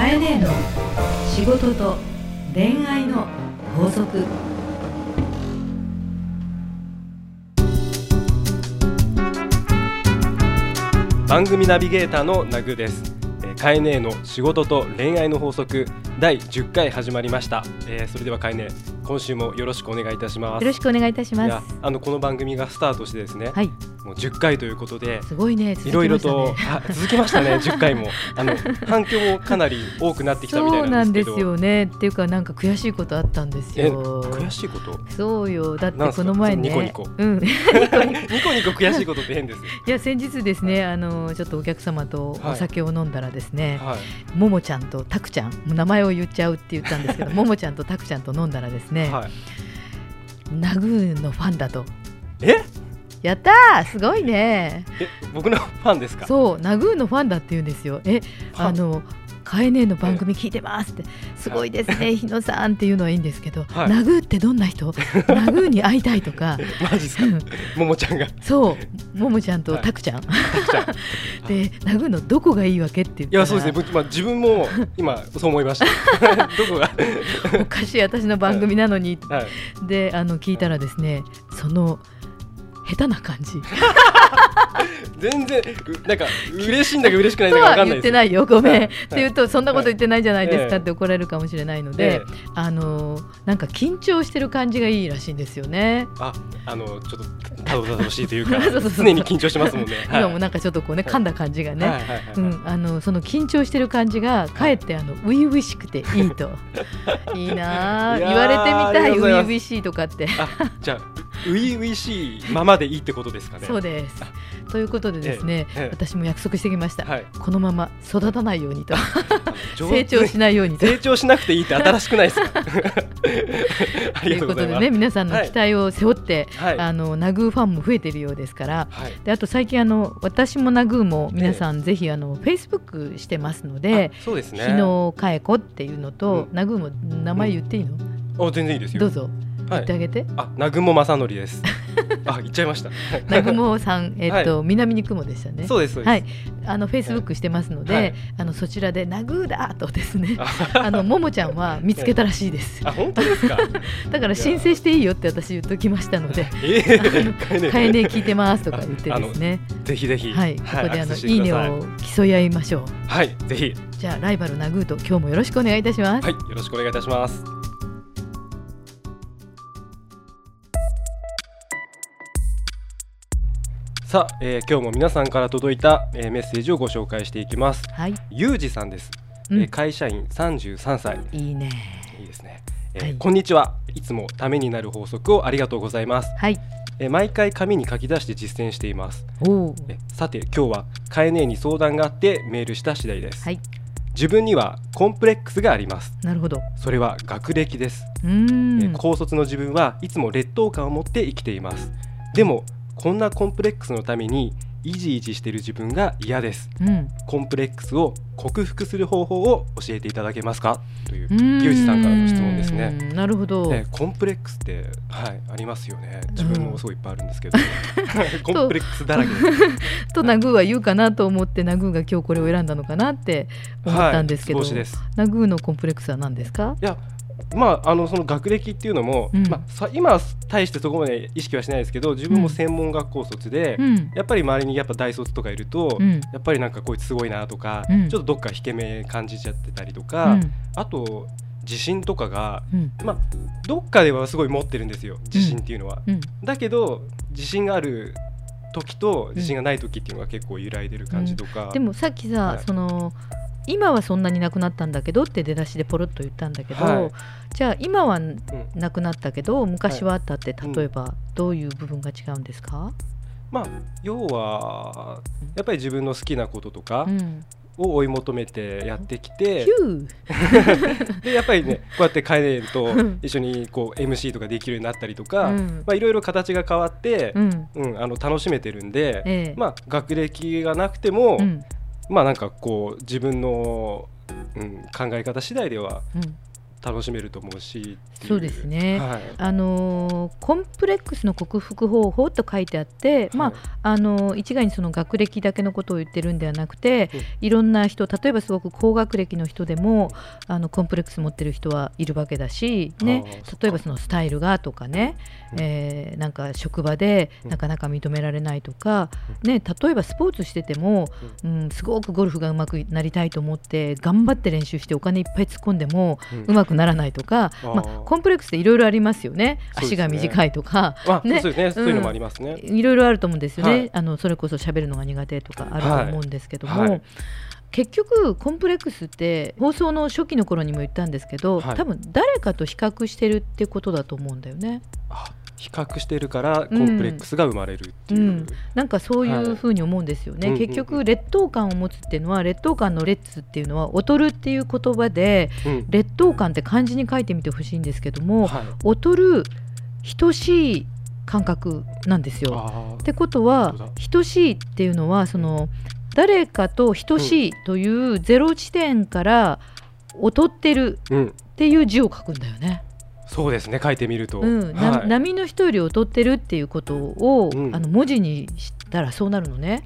かえねえの仕事と恋愛の法則番組ナビゲーターのナグです。えカエネーの仕事と恋愛の法則第10回始まりました。えーそれではカエネ今週もよろしくお願いいたします。よろしくお願いいたします。あのこの番組がスタートしてですね、はい、もう10回ということで。すごいね。いろいろと続きましたねあ続きましたね 10回もあの反響もかなり多くなってきたみたそいうなんでなんですよね。っていうかなんか悔しいことあったんですえよ。悔しいこと？そうよ。だってこの前ね。ニコニコうん。ニコニコ悔しいことって変ですよいや先日ですねあのちょっとお客様とお酒を飲んだらですね、はいももちゃんとたくちゃん名前を言っちゃうって言ったんですけど ももちゃんとたくちゃんと飲んだらですね、はい。ナグーのファンだと。え？やったー！すごいね。え僕のファンですか？そうナグーのファンだって言うんですよ。えあのカエネの番組聞いてますって。すごいですね日野さんっていうのはいいんですけど、はい。ナグーってどんな人？ナグーに会いたいとか。マジですか？ももちゃんが。そう。ももちゃんとはい。たくちゃん、たくちゃん。でナグーのどこがいいわけっていやそうですね。僕、まあ、自分も今そう思いました。どこが？おかしい私の番組なのに、はい。であの聞いたらですねその下手な感じ全然うなんか嬉しいんだか嬉しくないんとだかわかはんない言ってないよ。ごめん、はい。って言うとそんなこと言ってないじゃないですかええって怒られるかもしれないのえでえ、あのなんか緊張してる感じがいいらしいんですよね。ああのちょっとたどたどしいというか そうそう常に緊張してますもんね。はい。今もなんかちょっとこうね噛んだ感じがね、うん、あのその緊張してる感じがかえってあの初々しくていいと。いいな 言われてみあたい初々しいとかって。あじゃあ初々しいままでいいってことですかねそうですということでですね、ええええ私も約束してきました、はいこのまま育た。ないようにと成長しないようにと成長しなくていいって新しくないですかということでね皆さんの期待を背負って、はいあのナグーファンも増えているようですからはいであと最近あの私もナグーも皆さんぜひあのフェイスブックしてますので、そうですね日野佳恵子っていうのと、うんナグーも名前言っていいの、あ全然いいですよどうぞ言ってあげて、あ南雲正則です。あ言っちゃいました。南雲さん、えっと、南に雲でしたね。そうですそうです。はい、あのフェイスブックしてますので、はい。あのそちらでナグーだとですね。あ あのももちゃんは見つけたらしいです。あ本当ですか？だから申請していいよって私言っときましたので、ええー、かえね聞いてますとか言ってですね。ぜひぜひ。はい、ここであのいいねを競い合いましょう。はいぜひ。じゃあライバルナグーと今日もよろしくお願いいたします。はいよろしくお願いいたしますさあ、えー今日も皆さんから届いた、えーメッセージをご紹介していきます。はい、ゆうじさんです、うん。えー会社員33歳い。いね。いいですね、えーはい。こんにちは。いつもためになる法則をありがとうございます、はい、えー毎回紙に書き出して実践しています。おお、えさて今日はカエネに相談があってメールした次第です、はい、自分にはコンプレックスがあります。なるほど。それは学歴です、うーん、え高卒の自分はいつも劣等感を持って生きています。でもこんなコンプレックスのためにイジイジしている自分が嫌です。うん、コンプレックスを克服する方法を教えていただけますか？といううーん。ゆうじさんからの質問ですね。なるほど。ね、コンプレックスって、はい、ありますよね。自分もすごいいっぱいあるんですけど、コンプレックスだらけとナグーは言うかなと思ってナグーが今日これを選んだのかなって思ったんですけど、はい、ナグーのコンプレックスは何ですか？いやまああのその学歴っていうのも、うん。まあ、さ今は大してそこまで意識はしないですけど自分も専門学校卒で、うん、やっぱり周りにやっぱ大卒とかいると、うん、やっぱりなんかこいつすごいなとか、うん。ちょっとどっか引け目感じちゃってたりとうか、ん、あと自信とかがうん、まあどっかではすごい持ってるんですよ自信っていうのは。うん、だけど自信がある時と自信がない時っていうのが結構揺らいでる感じとか、でもさっきさ、はい。その今はそんなになくなったんだけどって出だしでポロッと言ったんだけど、はい。じゃあ今はうん。なくなったけど昔はあったってい例えばどういう部分が違うんですか？まあ要はやっぱり自分の好きなこととかうん、を追い求めてやってきて、ヒュー、でやっぱりねこうやってカエネとうん。一緒にこう MC とかできるようになったりとか、いろいろ形が変わってう、ん、うんあの楽しめてるんで、ええ。まあ学歴がなくても、うん、まあなんかこう自分の、うん、考え方次第ではうん、楽しめると思うしそうですね。はい。あのーコンプレックスの克服方法と書いてあって、まああの一概にその学歴だけのことを言ってるんではなくて、うん。いろんな人例えばすごく高学歴の人でもあのコンプレックス持ってる人はいるわけだし、ね。例えばそのスタイルがとかね、うん。えーなんか職場でうん。なかなか認められないとか、ね、例えばスポーツしてても、うん、すごくゴルフが上手くなりたいと思って頑張って練習してお金いっぱい突っ込んでもうん。上手くならないとか、まあ、コンプレックスっていろいろありますよね。足が短いとか。あね。そうですね。そういうのもありますね、いろいろあると思うんですよね、はい。あのそれこそ喋るのが苦手とかあると思うんですけども、はい。はい。結局コンプレックスって放送の初期の頃にも言ったんですけど、はい。多分誰かと比較してるってことだと思うんだよね。あ比較してるからコンプレックスが生まれるっていう、うん。なんかそういうふうに思うんですよね、はい結局劣等感を持つっていうのは劣等感の劣っていうのは劣るっていう言葉でうん。劣等感って漢字に書いてみてほしいんですけども、はい。劣る等しい感覚なんですよ。あってことは等しいっていうのはその誰かと等しいというゼロ地点から劣ってるっていう字を書くんだよね。そうですね書いてみると、うんなはい、波の人より劣ってるっていうことを、うん。あの文字にしたらそうなるのね。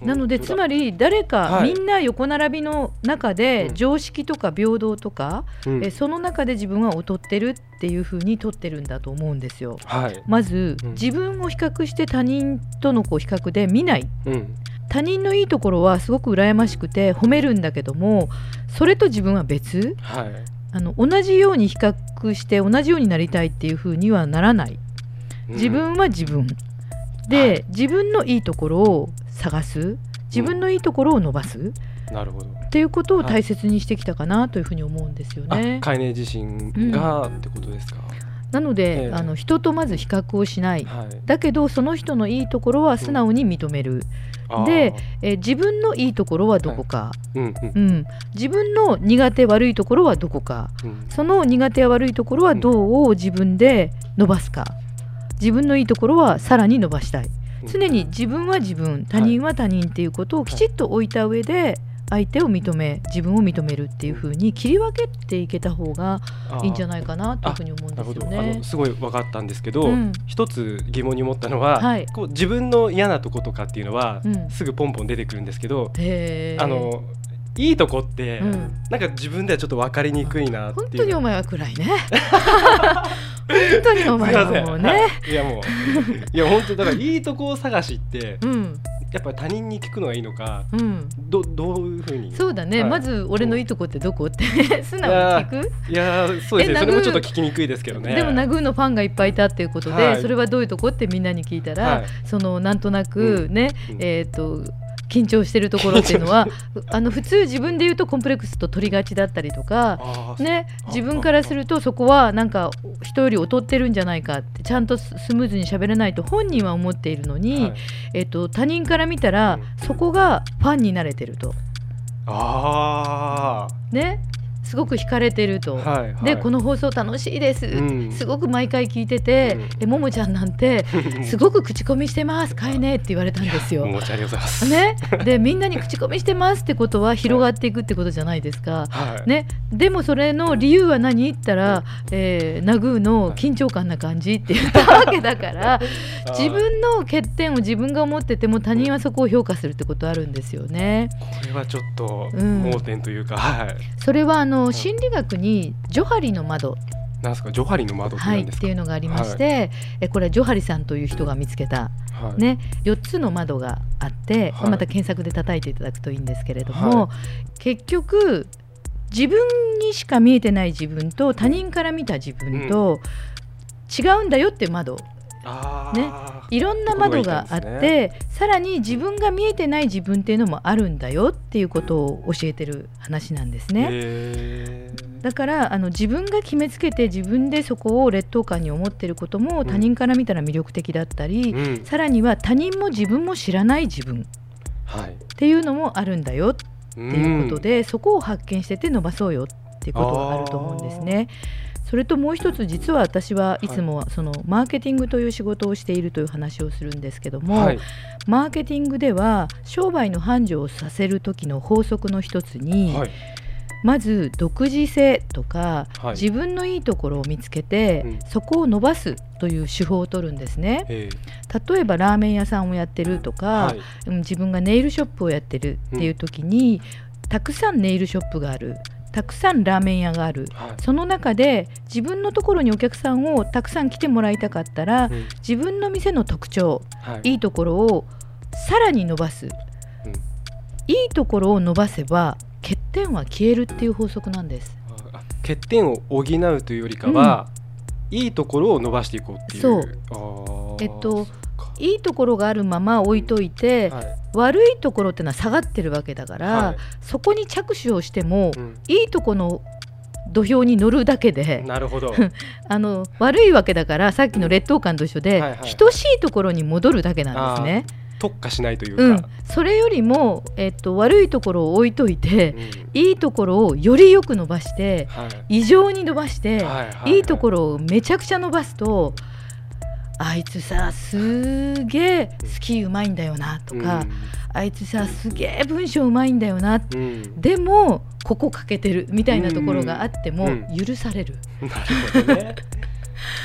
なのでつまり、り誰か、はい。みんな横並びの中うん。で常識とか平等とか、うん。えその中で自分は劣ってるっていうふうに取ってるんだと思うんですよ。はい、まず、うん。自分を比較して他人とのこう比較で見ない。うん、他人のいいところはすごく羨ましくて褒めるんだけどもそれと自分は別。はい、あの同じように比較して同じようになりたいっていうふうにはならない。自分は自分、で、はい。自分のいいところを探す。自分のいいところを伸ばす、うんなるほど、っていうことを大切にしてきたかなというふうに思うんですよね。あ。カイネ自身がってことですか、なので、ええ。あの人とまず比較をしない。はい。だけどその人のいいところは素直に認める、でえー自分のいいところはどこか、うんうん。うん、自分の苦手悪いところはどこか。うん。その苦手や悪いところはどう自分で伸ばすか。自分のいいところはさらに伸ばしたい。常に自分は自分。他人は他人っていうことをきちっと置いた上で相手を認め自分を認めるっていうふうに切り分けていけた方がいいんじゃないかなというふうに思うんですよね。あの。すごい分かったんですけど、うん。一つ疑問に思ったのは、はい。こう自分の嫌なとことかっていうのは、うん。すぐポンポン出てくるんですけど、あのいいとこって、うん。なんか自分ではちょっと分かりにくいなっていう。本当にお前は暗いね。本当にお前はもうね。はい。いやもう。いや本当だからいいとこ探しってうんやっぱり他人に聞くのがいいのかうん。どどういうふうに？そうだね、はい。まず俺のいいとこってどこって素直に聞くいやー そうですね。えそれも殴ちょっと聞きにくいですけどね。でもナグーのファンがいっぱいいたっていうことで、はい。それはどういうとこってみんなに聞いたら、はい。そのなんとなくね、うん。えっ、と緊張してるところっていうのは あの普通自分で言うとコンプレックスと取りがちだったりとかねあ自分からするとそこはなんか人より劣ってるんじゃないかってちゃんとススムーズに喋れないと本人は思っているのに、はい。えっと他人から見たら、そこがファンになれてると。あねすごく惹かれてると。ーはいはい。でこの放送楽しいです、うん。すごく毎回聞いてて、うん。でももちゃんなんて すごく口コミしてます。買えねえって言われたんですよ。申し訳ございます。ね、でみんなに口コミしてますってことは広がっていくってことじゃないですか。はい。ね、でもそれの理由は何言ったら、えー、ナグーの緊張感な感じって言ったわけだから 自分の欠点を自分が思ってても他人はそこを評価するってことあるんですよね。これはちょっとうん。盲点というか、はい。それはあの心理学にジョハリの窓。なんですか？ジョハリの窓ってはい、っていうのがありまして、えこれはジョハリさんという人が見つけた、はい。ね、4つの窓があって、はい。また検索で叩いていただくといいんですけれども、は結局自分にしか見えてない自分と他人から見た自分と違うんだよっていう窓。あねー。いろんな窓があっってことがて、さらに自分が見えてない自分っていうのもあるんだよっていうことを教えてる話なんですね。だからあの自分が決めつけて自分でそこを劣等感に思ってることもん他人から見たら魅力的だったり、うん。さらには他人も自分も知らない自分っはい。ていうのもあるんだよってていうことで、そこを発見してて伸ばそうよっていうことがあると思うんですね。それともう一つ実は私はいつもそのマーケティングという仕事をしているという話をするんですけども、はい。マーケティングでは商売の繁盛をさせる時の法則の一つに、はい。まず独自性とか、はい。自分のいいところを見つけて、うん。そこを伸ばすという手法を取るんですね。え例えばラーメン屋さんをやってるとーか、自分がネイルショップをやってるっていう時に、たくさんネイルショップがあるたくさんラーメン屋がある。はい。その中で自分のところにお客さんをたくさん来てもらいたかったら、うん。自分の店の特徴はい。いいところをさらに伸ばす、いいところを伸ばせば欠点は消えるっていう法則なんです。あ欠点を補うというよりかは、いいところを伸ばしていこうっていう。そう。えっといいところがあるまま置いといて、はい。悪いところってのは下がってるわけだから、はい。そこに着手をしても、うん。いいとこの土俵に乗るだけでなるほど。あの悪いわけだからさっきの劣等感と一緒で、はいはい等しいところに戻るだけなんですね。特化しないといううん。か、、それよりも、えっと、悪いところを置いといて、うん。いいところをよりよく伸ばしてはい。異常に伸ばして、はいはい。いいところをめちゃくちゃ伸ばすとあいつさすげえスキーうまいんだよなとか、あいつさすげえ文章うまいんだよなうんうん。でもここ欠けてるみたいなところがあってもうん。許される、なるほどね。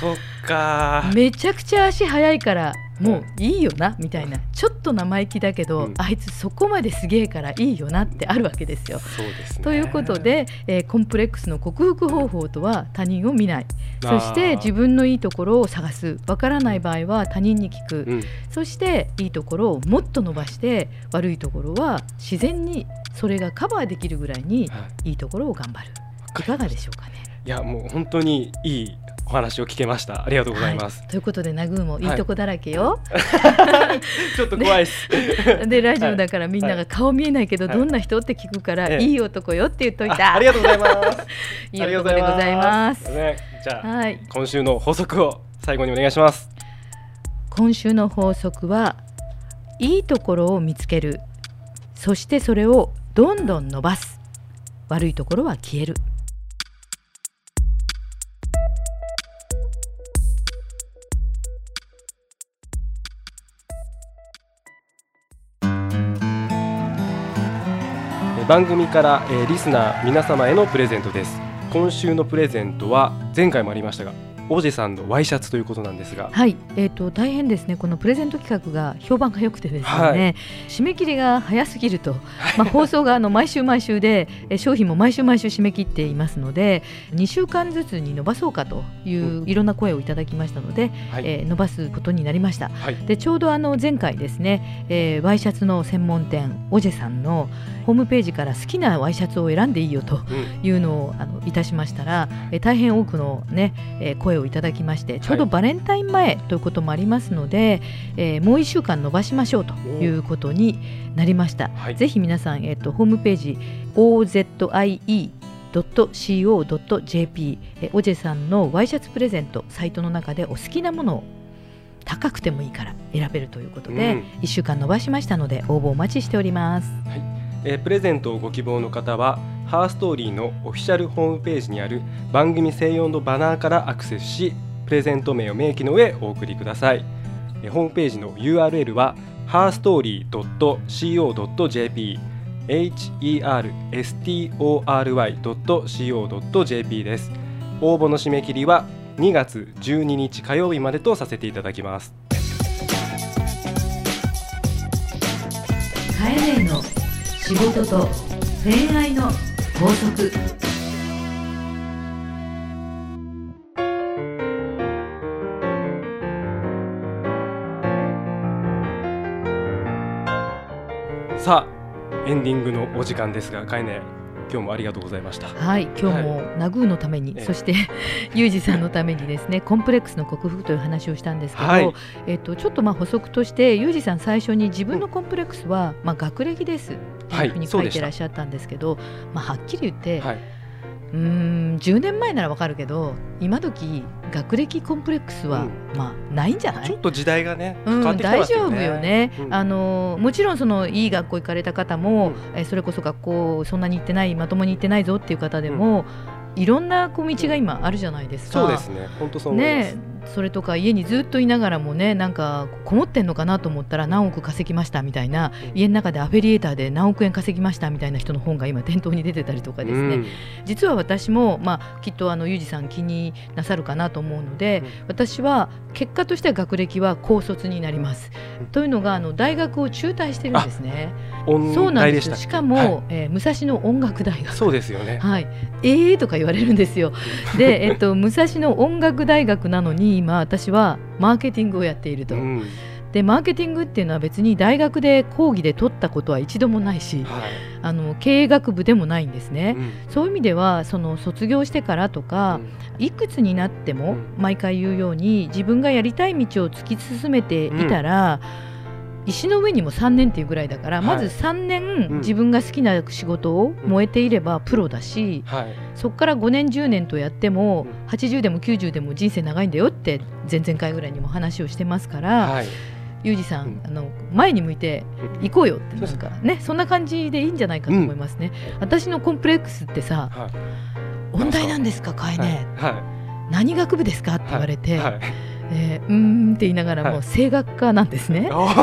そっか めちゃくちゃ足速いからもういいよなみたいな。ちょっと生意気だけど、うん。あいつそこまですげえからいいよなってあるわけですよ。すね。ということで、えーコンプレックスの克服方法とは他人を見ない。そして自分のいいところを探す。わからない場合は他人に聞く、うん。そしていいところをもっと伸ばして悪いところは自然にそれがカバーできるぐらいにはい。いいところを頑張る。いかがでしょうかね。いやもう本当にいいお話を聞けました。ありがとうございます、はい、ということでナグーもい。いとこだらけよ。ちょっと怖いです、でラジオだからみんなが顔見えないけど、はい。どんな人って聞くから、ええいい男よって言っといあた。ありがとうございます。いい男でございます。ね、じゃあはい、今週の法則を最後にお願いします。今週の法則はいいところを見つける。そしてそれをどんどん伸ばす。悪いところは消える番組から、えーリスナー皆様へのプレゼントです。今週のプレゼントは前回もありましたが王子さんのワイシャツということなんですが。はい、えー、と大変ですね。このプレゼント企画が評判が良くてですね、はい。締め切りが早すぎると、まあ、放送があの毎週毎週でえー商品も毎週毎週締め切っていますので2週間ずつに伸ばそうかといういろんな声をいただきましたので、はい、えー伸ばすことになりました。はい。でちょうどあの前回ですね、えーワイシャツの専門店オジェさんのホームページから好きなワイシャツを選んでいいよとうん。いうのをあのいたしましたら、えー大変多くの、ねえー声をいただきましてちょうどバレンタイン前ということもありますので、えーもう1週間伸ばしましょうということになりました。はい。ぜひ皆さん、えー、とホームページ OZIE .co.jp えオジェさんのワイシャツプレゼントサイトの中でお好きなものを高くてもいいから選べるということで、うん。1週間伸ばしましたので応募お待ちしております。えプレゼントをご希望の方はハーストーリーのオフィシャルホームページにある番組専用のバナーからアクセスしプレゼント名を明記の上お送りください、えホームページの URL は herstory.co.jp herstory.co.jp です。応募の締め切りは2月12日火曜日までとさせていただきます。カエネの仕事と恋愛の法則。さあエンディングのお時間ですがかえね今日もありがとうございました。はい、今日もナグーのために、ええ。そして ユージさんのためにですね、コンプレックスの克服という話をしたんですけど、はい。えっとちょっとまあ補足としてユージさん最初に自分のコンプレックスは、まあ学歴ですいうふうに書いてらっしゃったんですけど、まあはっきり言って、はい、うーん10年前ならわかるけど、今時学歴コンプレックスは、うん。まあないんじゃない？ちょ？っと時代がねうん、大丈夫よね、うん。あのもちろんそのいい学校行かれた方も、えーそれこそ学校そんなに行ってないまともに行ってないぞっていう方でも、いろんなこう道が今あるじゃないですか。そうですね。本当そうねそれとか家にずっといながらもねなんかこもってんのかなと思ったら何億稼ぎましたみたいな家の中でアフィリエーターで何億円稼ぎましたみたいな人の本が今店頭に出てたりとかですね、うん。実は私も、まあ、きっとあのユージさん気になさるかなと思うので、うん。私は結果としては学歴は高卒になります。うん。というのがあの大学を中退してるんですね。音そうなんですしかも、はい。えー武蔵野音楽大学。そうですよね。はい、えーとか言われるんですよ。で、えっと、武蔵野音楽大学なのに今私はマーケティングをやっていると。うん。でマーケティングっていうのは別に大学で講義で取ったことは一度もないしはい。あの経営学部でもないんですね。うん。そういう意味ではその卒業してからとか、いくつになってもうん。毎回言うように自分がやりたい道を突き進めていたら、石の上にも3年っていうぐらいだから、はい。まず3年、うん。自分が好きな仕事をうん燃えていればプロだし、はい。そこから5年10年とやっても、うん。80でも90でも人生長いんだよって前々回ぐらいにも話をしてますから、はい。ユージさん、うん。あの前に向いて行こうよってなんかねそんな感じでいいんじゃないかと思いますね。私のコンプレックスってさはい「音大なんですかかえね、は何学部ですか?」ってい言われて、はいえーうーんって言いながらも、はい。声楽家なんですね。おー。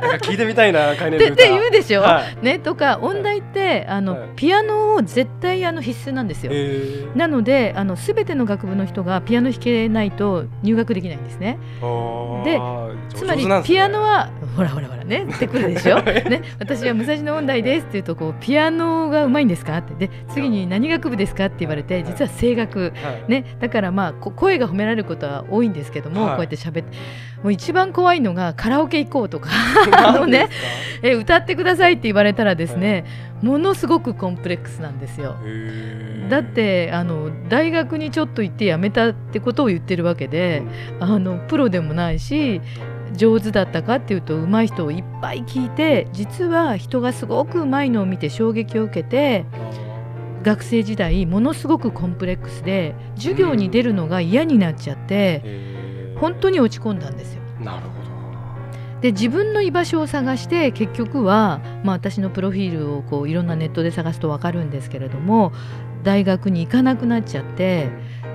なんか聞いてみたいな概念ってって言うでしょ、はい。ね、とか音大ってあの、はい。ピアノを絶対あの必須なんですよ。えー。なのであの全ての学部の人がピアノ弾けないと入学できないんですね。でつまりピアノはほらほらほらねってくるでしょ、ね、私は武蔵野音大ですって言うとこうピアノがうまいんですかって。で次に何学部ですかって言われて実は声楽。はい。ね、だからまあこ声が褒められることは多いんですけども、はい。こうやって喋ってもう一番怖いのがカラオケ行こうとかあのねえ歌ってくださいって言われたらですね、ものすごくコンプレックスなんですよ。だってあの大学にちょっと行って辞めたってことを言ってるわけで、あのプロでもないし上手だったかっていうと上手い人をいっぱい聞いて実は人がすごく上手いのを見て衝撃を受けて学生時代ものすごくコンプレックスで授業に出るのが嫌になっちゃって本当に落ち込んだんですよ。なるほで自分の居場所を探して結局は、まあ、私のプロフィールをこういろんなネットで探すと分かるんですけれども大学に行かなくなっちゃって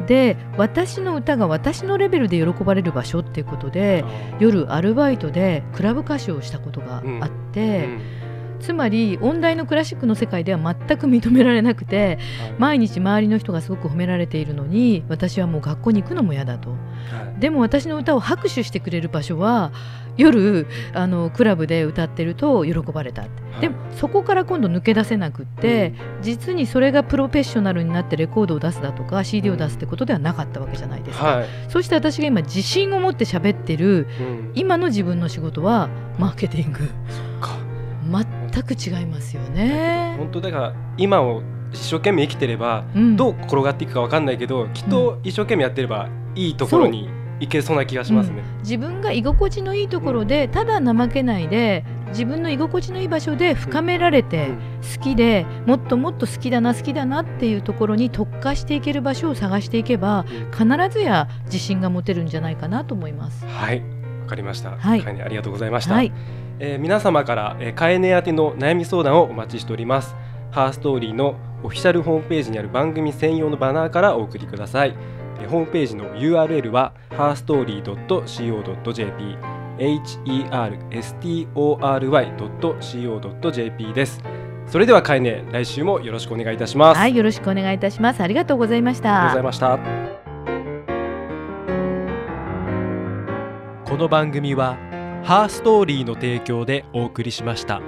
で私の歌が私のレベルで喜ばれる場所っていうことで夜アルバイトでクラブ歌手をしたことがあって、うんつまり音大のクラシックの世界では全く認められなくてはい。毎日周りの人がすごく褒められているのに私はもう学校に行くのも嫌だと。はい。でも私の歌を拍手してくれる場所は夜あのクラブで歌ってると喜ばれたはい。でもそこから今度抜け出せなくって、実にそれがプロフェッショナルになってレコードを出すだとか CD を出すってことではなかったわけじゃないですか、はい。そして私が今自信を持って喋ってるうん。今の自分の仕事はマーケティング。か全く違いますよね。本当だから今を一生懸命生きてればうんどう転がっていくかわかんないけどきっと一生懸命やってればいいところに行けそうな気がしますね。自分が居心地のいいところでただ怠けないで自分の居心地のいい場所で深められてうん好きでもっともっと好きだな好きだなっていうところに特化していける場所を探していけば必ずや自信が持てるんじゃないかなと思います。はいわかりました。はいありがとうございました。はい、えー皆様から、えー、かえね宛ての悩み相談をお待ちしております。ハーストーリーのオフィシャルホームページにある番組専用のバナーからお送りください。えーホームページの URL は herstory.co.jp herstory.co.jp です。それではかえね来週もよろしくお願いいたします。はい、よろしくお願いいたします。ありがとうございました。ありがとうございました。この番組はハーストーリーの提供でお送りしました。